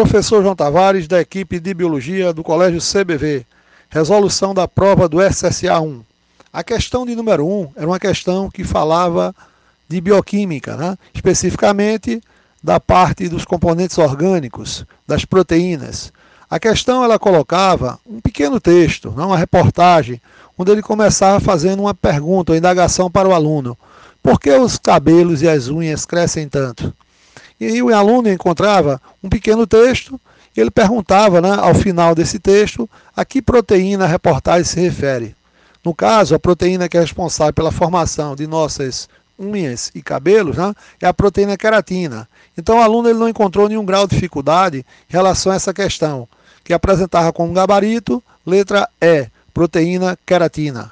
Professor João Tavares, da equipe de Biologia do Colégio CBV. Resolução da prova do SSA 1. A questão de número 1 era uma questão que falava de bioquímica, né? especificamente da parte dos componentes orgânicos, das proteínas. A questão ela colocava um pequeno texto, não uma reportagem, onde ele começava fazendo uma pergunta, uma indagação para o aluno. Por que os cabelos e as unhas crescem tanto? E aí o aluno encontrava um pequeno texto e ele perguntava, né, ao final desse texto, a que proteína a reportagem se refere. No caso, a proteína que é responsável pela formação de nossas unhas e cabelos né, é a proteína queratina. Então o aluno ele não encontrou nenhum grau de dificuldade em relação a essa questão, que apresentava como gabarito, letra E, proteína queratina.